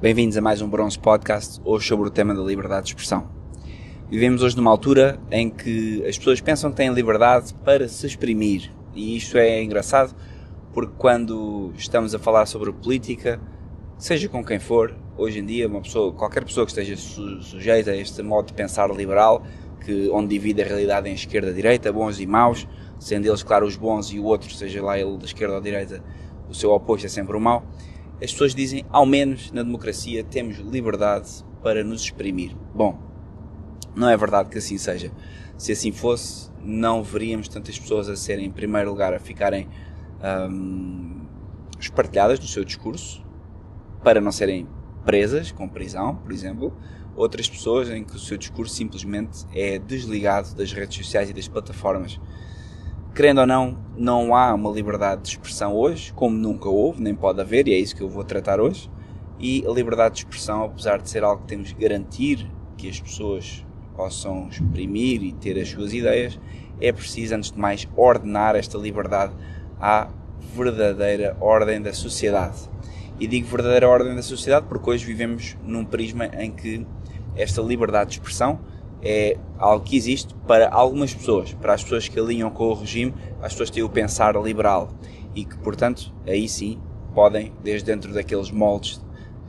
Bem-vindos a mais um Bronze Podcast, hoje sobre o tema da liberdade de expressão. Vivemos hoje numa altura em que as pessoas pensam que têm liberdade para se exprimir, e isto é engraçado porque quando estamos a falar sobre política, seja com quem for, hoje em dia, uma pessoa, qualquer pessoa que esteja su sujeita a este modo de pensar liberal, que, onde divide a realidade em esquerda e direita, bons e maus, sendo eles, claro, os bons e o outro, seja lá ele da esquerda ou direita, o seu oposto é sempre o mau, as pessoas dizem, ao menos na democracia temos liberdade para nos exprimir. Bom, não é verdade que assim seja. Se assim fosse, não veríamos tantas pessoas a serem, em primeiro lugar, a ficarem hum, espartilhadas no seu discurso, para não serem presas com prisão, por exemplo. Outras pessoas em que o seu discurso simplesmente é desligado das redes sociais e das plataformas querendo ou não, não há uma liberdade de expressão hoje, como nunca houve, nem pode haver, e é isso que eu vou tratar hoje. E a liberdade de expressão, apesar de ser algo que temos que garantir que as pessoas possam exprimir e ter as suas ideias, é preciso, antes de mais, ordenar esta liberdade à verdadeira ordem da sociedade. E digo verdadeira ordem da sociedade porque hoje vivemos num prisma em que esta liberdade de expressão é algo que existe para algumas pessoas, para as pessoas que alinham com o regime, as pessoas têm o pensar liberal e que, portanto, aí sim podem, desde dentro daqueles moldes,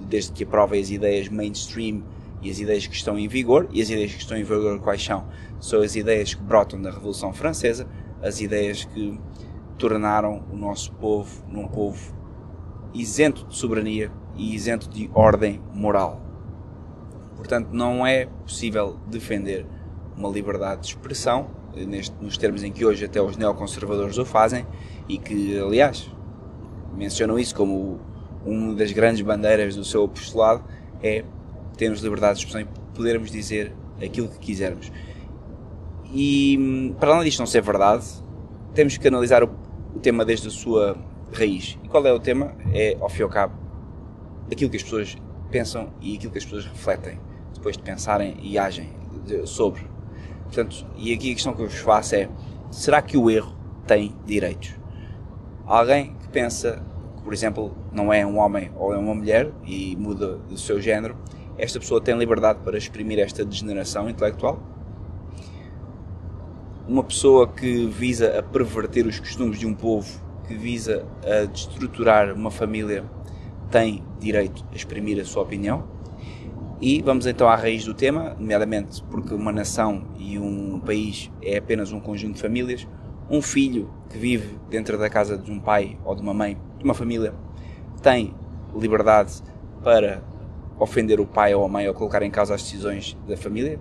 desde que aprovem as ideias mainstream e as ideias que estão em vigor, e as ideias que estão em vigor quais são? São as ideias que brotam da Revolução Francesa, as ideias que tornaram o nosso povo num povo isento de soberania e isento de ordem moral. Portanto, não é possível defender uma liberdade de expressão, neste, nos termos em que hoje até os neoconservadores o fazem, e que, aliás, mencionam isso como uma das grandes bandeiras do seu apostolado, é termos liberdade de expressão e podermos dizer aquilo que quisermos. E, para além disto não ser verdade, temos que analisar o, o tema desde a sua raiz. E qual é o tema? É, ao fim e ao cabo, aquilo que as pessoas pensam e aquilo que as pessoas refletem depois de pensarem e agem sobre. Portanto, e aqui a questão que eu vos faço é: será que o erro tem direitos? Alguém que pensa que, por exemplo, não é um homem ou é uma mulher e muda do seu género, esta pessoa tem liberdade para exprimir esta degeneração intelectual? Uma pessoa que visa a perverter os costumes de um povo, que visa a destruturar uma família, tem direito a exprimir a sua opinião? E vamos então à raiz do tema, nomeadamente porque uma nação e um país é apenas um conjunto de famílias. Um filho que vive dentro da casa de um pai ou de uma mãe, de uma família, tem liberdade para ofender o pai ou a mãe ou colocar em causa as decisões da família?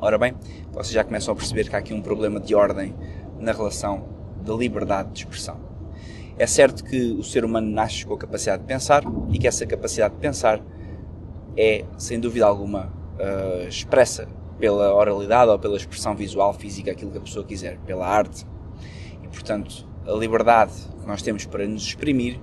Ora bem, vocês já começam a perceber que há aqui um problema de ordem na relação da liberdade de expressão. É certo que o ser humano nasce com a capacidade de pensar e que essa capacidade de pensar é, sem dúvida alguma, uh, expressa pela oralidade ou pela expressão visual, física, aquilo que a pessoa quiser, pela arte. E, portanto, a liberdade que nós temos para nos exprimir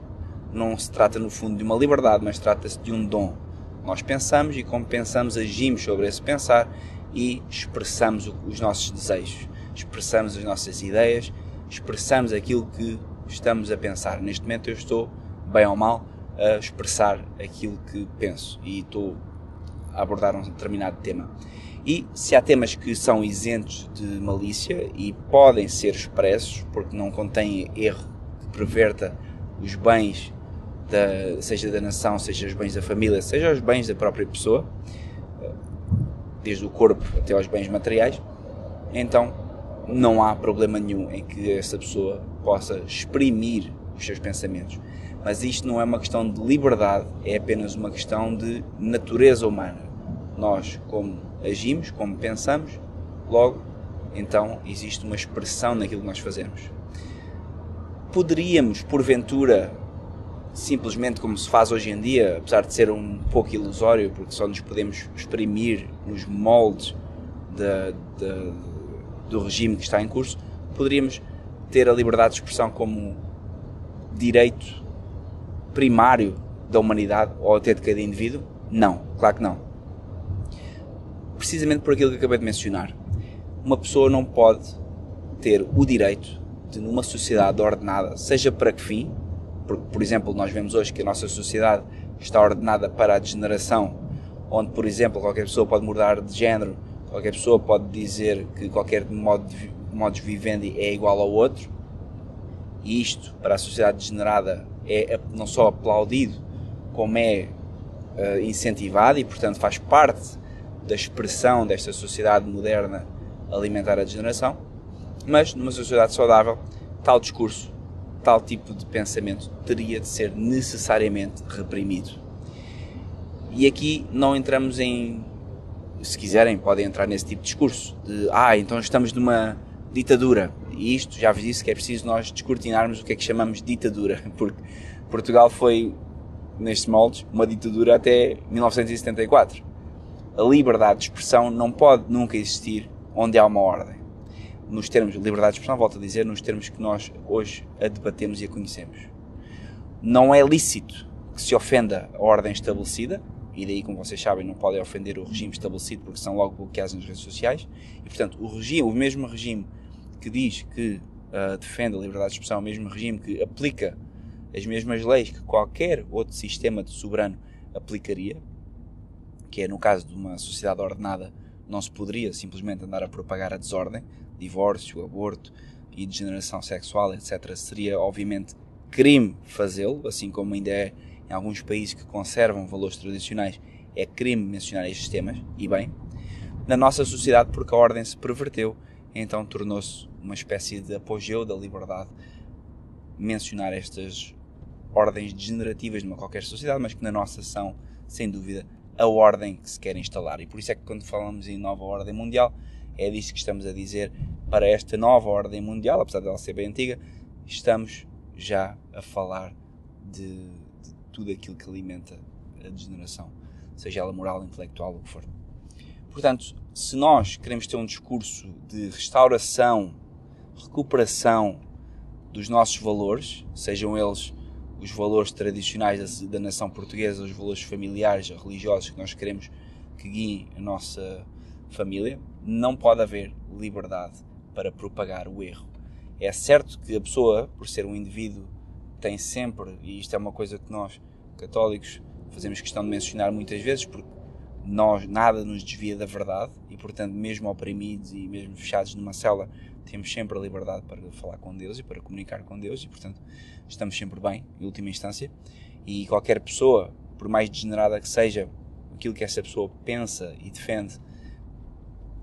não se trata, no fundo, de uma liberdade, mas trata-se de um dom. Nós pensamos e, como pensamos, agimos sobre esse pensar e expressamos os nossos desejos, expressamos as nossas ideias, expressamos aquilo que estamos a pensar. Neste momento, eu estou, bem ou mal, a expressar aquilo que penso e estou a abordar um determinado tema. E se há temas que são isentos de malícia e podem ser expressos porque não contêm erro que perverta os bens, da, seja da nação, seja os bens da família, seja os bens da própria pessoa, desde o corpo até aos bens materiais, então não há problema nenhum em que essa pessoa possa exprimir os seus pensamentos. Mas isto não é uma questão de liberdade, é apenas uma questão de natureza humana. Nós, como agimos, como pensamos, logo, então existe uma expressão naquilo que nós fazemos. Poderíamos, porventura, simplesmente como se faz hoje em dia, apesar de ser um pouco ilusório, porque só nos podemos exprimir nos moldes de, de, do regime que está em curso, poderíamos ter a liberdade de expressão como direito primário da humanidade ou até de cada indivíduo? Não, claro que não. Precisamente por aquilo que acabei de mencionar. Uma pessoa não pode ter o direito de, numa sociedade ordenada, seja para que fim, porque, por exemplo, nós vemos hoje que a nossa sociedade está ordenada para a degeneração, onde, por exemplo, qualquer pessoa pode mudar de género, qualquer pessoa pode dizer que qualquer modo de, modus vivendi é igual ao outro, e isto, para a sociedade degenerada, é não só aplaudido, como é uh, incentivado e, portanto, faz parte da expressão desta sociedade moderna alimentar a degeneração. Mas, numa sociedade saudável, tal discurso, tal tipo de pensamento teria de ser necessariamente reprimido. E aqui não entramos em. Se quiserem, podem entrar nesse tipo de discurso de ah, então estamos numa ditadura. E isto, já vos disse que é preciso nós descortinarmos o que é que chamamos de ditadura, porque Portugal foi, nestes moldes, uma ditadura até 1974. A liberdade de expressão não pode nunca existir onde há uma ordem. Nos termos de liberdade de expressão, volto a dizer, nos termos que nós hoje a debatemos e a conhecemos. Não é lícito que se ofenda a ordem estabelecida, e daí, como vocês sabem, não podem ofender o regime estabelecido porque são logo bloqueados nas redes sociais. E, portanto, o regime, o mesmo regime que diz que uh, defende a liberdade de expressão, o mesmo regime que aplica as mesmas leis que qualquer outro sistema de soberano aplicaria, que é no caso de uma sociedade ordenada, não se poderia simplesmente andar a propagar a desordem, divórcio, aborto e degeneração sexual, etc. Seria, obviamente, crime fazê-lo, assim como ainda é em alguns países que conservam valores tradicionais, é crime mencionar estes temas, e bem. Na nossa sociedade, porque a ordem se perverteu, então tornou-se uma espécie de apogeu da liberdade mencionar estas ordens degenerativas de uma qualquer sociedade, mas que na nossa são, sem dúvida, a ordem que se quer instalar. E por isso é que quando falamos em nova ordem mundial, é disso que estamos a dizer para esta nova ordem mundial, apesar dela ser bem antiga, estamos já a falar de, de tudo aquilo que alimenta a degeneração, seja ela moral, intelectual o que for. Portanto, se nós queremos ter um discurso de restauração, recuperação dos nossos valores, sejam eles os valores tradicionais da, da nação portuguesa, os valores familiares, religiosos que nós queremos que guiem a nossa família, não pode haver liberdade para propagar o erro. É certo que a pessoa, por ser um indivíduo, tem sempre, e isto é uma coisa que nós, católicos, fazemos questão de mencionar muitas vezes, porque nós nada nos desvia da verdade e portanto mesmo oprimidos e mesmo fechados numa cela temos sempre a liberdade para falar com Deus e para comunicar com Deus e portanto estamos sempre bem em última instância e qualquer pessoa por mais degenerada que seja aquilo que essa pessoa pensa e defende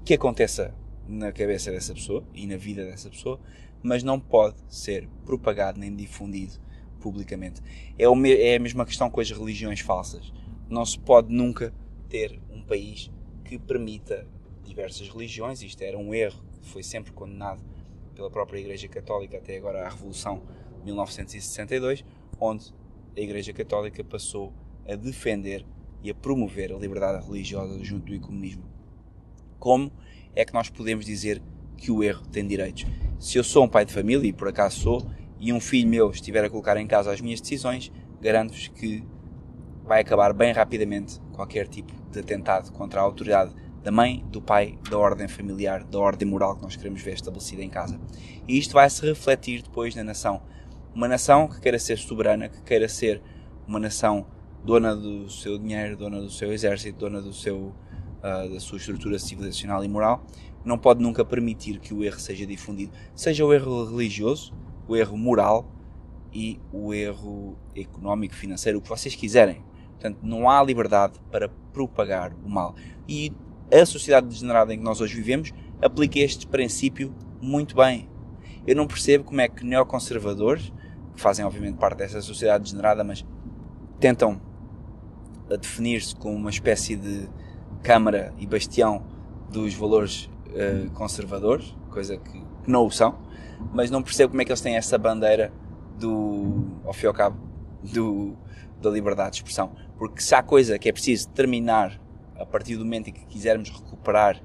que aconteça na cabeça dessa pessoa e na vida dessa pessoa mas não pode ser propagado nem difundido publicamente é, é a mesma questão com as religiões falsas não se pode nunca ter um país que permita diversas religiões. Isto era um erro foi sempre condenado pela própria Igreja Católica até agora à Revolução de 1962, onde a Igreja Católica passou a defender e a promover a liberdade religiosa junto do ecumenismo. Como é que nós podemos dizer que o erro tem direitos? Se eu sou um pai de família, e por acaso sou, e um filho meu estiver a colocar em casa as minhas decisões, garanto-vos que vai acabar bem rapidamente qualquer tipo de atentado contra a autoridade da mãe, do pai, da ordem familiar, da ordem moral que nós queremos ver estabelecida em casa. E isto vai se refletir depois na nação. Uma nação que queira ser soberana, que queira ser uma nação dona do seu dinheiro, dona do seu exército, dona do seu, uh, da sua estrutura civilizacional e moral, não pode nunca permitir que o erro seja difundido. Seja o erro religioso, o erro moral e o erro económico, financeiro, o que vocês quiserem. Portanto, não há liberdade para propagar o mal. E a sociedade degenerada em que nós hoje vivemos aplica este princípio muito bem. Eu não percebo como é que neoconservadores, que fazem obviamente parte dessa sociedade degenerada, mas tentam definir-se como uma espécie de câmara e bastião dos valores uh, conservadores, coisa que, que não o são, mas não percebo como é que eles têm essa bandeira do, ao fim e ao cabo, do, da liberdade de expressão. Porque se há coisa que é preciso terminar a partir do momento em que quisermos recuperar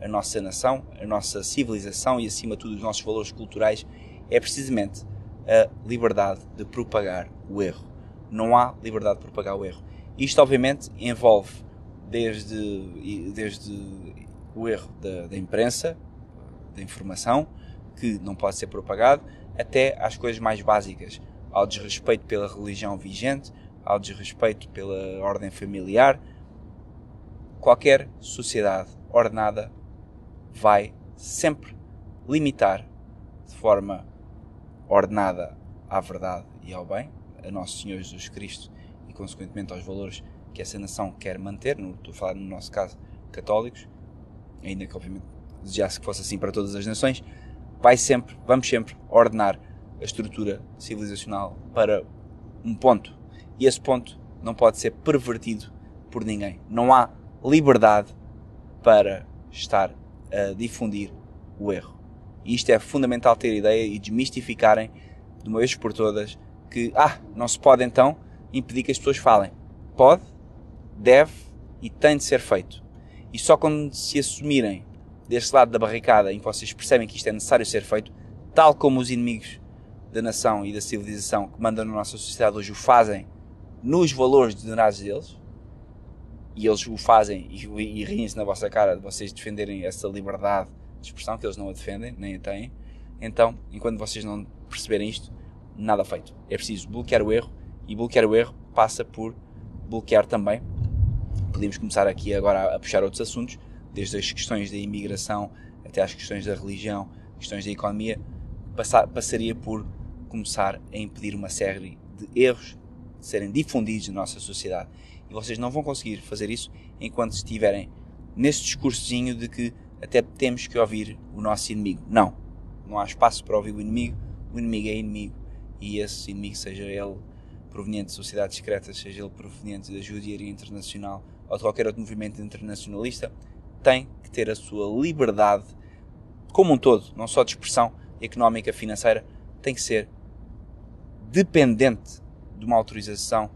a nossa nação, a nossa civilização e, acima de tudo, os nossos valores culturais, é precisamente a liberdade de propagar o erro. Não há liberdade de propagar o erro. Isto, obviamente, envolve desde, desde o erro da, da imprensa, da informação, que não pode ser propagado, até às coisas mais básicas, ao desrespeito pela religião vigente, ao desrespeito pela ordem familiar. Qualquer sociedade ordenada vai sempre limitar de forma ordenada à verdade e ao bem, a Nosso Senhor Jesus Cristo e, consequentemente, aos valores que essa nação quer manter, no, estou a falar no nosso caso, católicos, ainda que obviamente desejasse que fosse assim para todas as nações, vai sempre, vamos sempre ordenar a estrutura civilizacional para um ponto. E esse ponto não pode ser pervertido por ninguém. Não há liberdade para estar a difundir o erro. E isto é fundamental ter ideia e desmistificarem de uma vez por todas que, ah, não se pode então impedir que as pessoas falem. Pode, deve e tem de ser feito. E só quando se assumirem deste lado da barricada em que vocês percebem que isto é necessário ser feito, tal como os inimigos da nação e da civilização que mandam na nossa sociedade hoje o fazem nos valores generados deles, e eles o fazem e, e riem-se na vossa cara de vocês defenderem essa liberdade de expressão, que eles não a defendem, nem a têm. Então, enquanto vocês não perceberem isto, nada feito. É preciso bloquear o erro, e bloquear o erro passa por bloquear também. Podemos começar aqui agora a puxar outros assuntos, desde as questões da imigração até às questões da religião, questões da economia, passar, passaria por começar a impedir uma série de erros de serem difundidos na nossa sociedade. E vocês não vão conseguir fazer isso enquanto estiverem nesse discursozinho de que até temos que ouvir o nosso inimigo. Não. Não há espaço para ouvir o inimigo. O inimigo é inimigo. E esse inimigo, seja ele proveniente de sociedades secretas, seja ele proveniente da judiaria internacional ou de qualquer outro movimento internacionalista, tem que ter a sua liberdade como um todo, não só de expressão económica, financeira, tem que ser dependente de uma autorização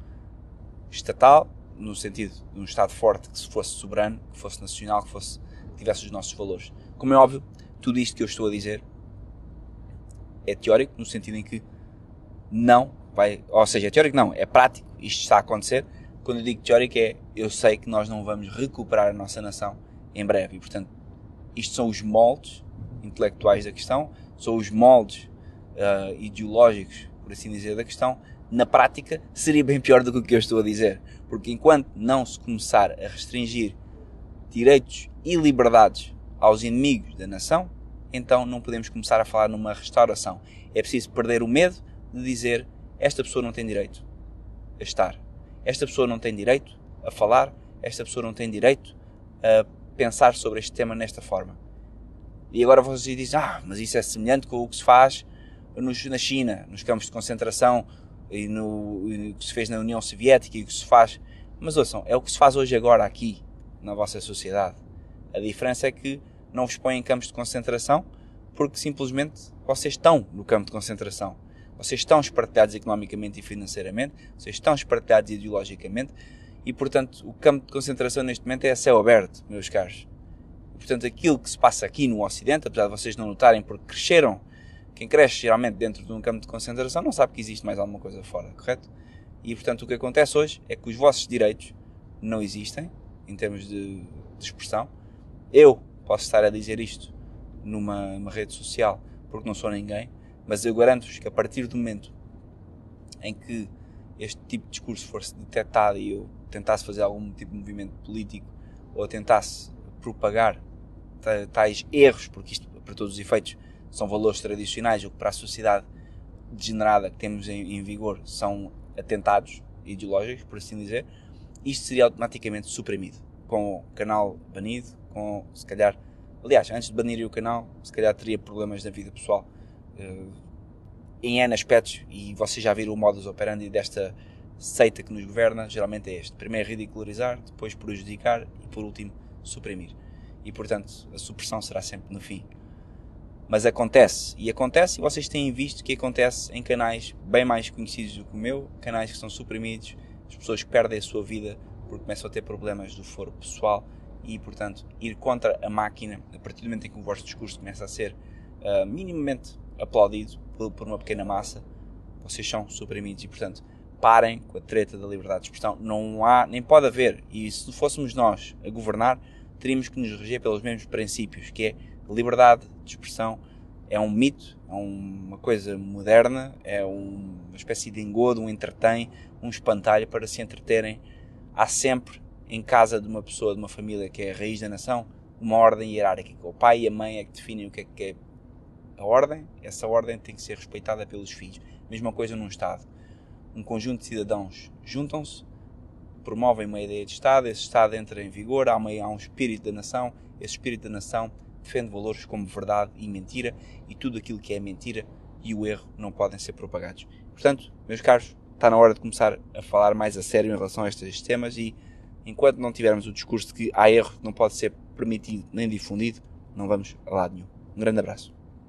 estatal, no sentido de um Estado forte que se fosse soberano, que fosse nacional, que fosse que tivesse os nossos valores. Como é óbvio, tudo isto que eu estou a dizer é teórico, no sentido em que não vai, ou seja, é teórico não, é prático, isto está a acontecer. Quando eu digo teórico é, eu sei que nós não vamos recuperar a nossa nação em breve e, portanto, isto são os moldes intelectuais da questão, são os moldes uh, ideológicos por assim dizer, da questão, na prática seria bem pior do que o que eu estou a dizer. Porque enquanto não se começar a restringir direitos e liberdades aos inimigos da nação, então não podemos começar a falar numa restauração. É preciso perder o medo de dizer esta pessoa não tem direito a estar, esta pessoa não tem direito a falar, esta pessoa não tem direito a pensar sobre este tema nesta forma. E agora vocês dizem, ah, mas isso é semelhante com o que se faz nos, na China, nos campos de concentração e no e que se fez na União Soviética e o que se faz. Mas ouçam, é o que se faz hoje agora aqui, na vossa sociedade. A diferença é que não vos põem em campos de concentração porque simplesmente vocês estão no campo de concentração. Vocês estão espartilhados economicamente e financeiramente, vocês estão espartilhados ideologicamente e, portanto, o campo de concentração neste momento é a céu aberto, meus caros. E, portanto, aquilo que se passa aqui no Ocidente, apesar de vocês não notarem porque cresceram quem cresce geralmente dentro de um campo de concentração não sabe que existe mais alguma coisa fora, correto? E portanto o que acontece hoje é que os vossos direitos não existem em termos de, de expressão. Eu posso estar a dizer isto numa rede social porque não sou ninguém, mas eu garanto-vos que a partir do momento em que este tipo de discurso fosse detectado e eu tentasse fazer algum tipo de movimento político ou tentasse propagar tais erros, porque isto, para todos os efeitos, são valores tradicionais, o que para a sociedade degenerada que temos em, em vigor são atentados ideológicos, por assim dizer, isto seria automaticamente suprimido, com o canal banido, com se calhar, aliás, antes de banirem o canal, se calhar teria problemas na vida pessoal. Uh, em N aspectos, e vocês já viram o modus operandi desta seita que nos governa, geralmente é este: primeiro ridicularizar, depois prejudicar e por último suprimir. E portanto, a supressão será sempre no fim mas acontece, e acontece, e vocês têm visto que acontece em canais bem mais conhecidos do que o meu, canais que são suprimidos, as pessoas perdem a sua vida porque começam a ter problemas do foro pessoal e, portanto, ir contra a máquina, a partir do momento em que o vosso discurso começa a ser uh, minimamente aplaudido por, por, uma pequena massa, vocês são suprimidos e, portanto, parem com a treta da liberdade de expressão. Não há, nem pode haver, e se fôssemos nós a governar, teríamos que nos reger pelos mesmos princípios, que é liberdade de expressão, é um mito, é uma coisa moderna, é uma espécie de engodo, um entretém, um espantalho para se entreterem. Há sempre em casa de uma pessoa, de uma família que é a raiz da nação, uma ordem hierárquica. O pai e a mãe é que definem o que é que é a ordem, essa ordem tem que ser respeitada pelos filhos. Mesma coisa num Estado. Um conjunto de cidadãos juntam-se, promovem uma ideia de Estado, esse Estado entra em vigor, há, uma, há um espírito da nação, esse espírito da nação defende valores como verdade e mentira, e tudo aquilo que é mentira e o erro não podem ser propagados. Portanto, meus caros, está na hora de começar a falar mais a sério em relação a estes temas e enquanto não tivermos o discurso de que há erro que não pode ser permitido nem difundido, não vamos a lado nenhum. Um grande abraço.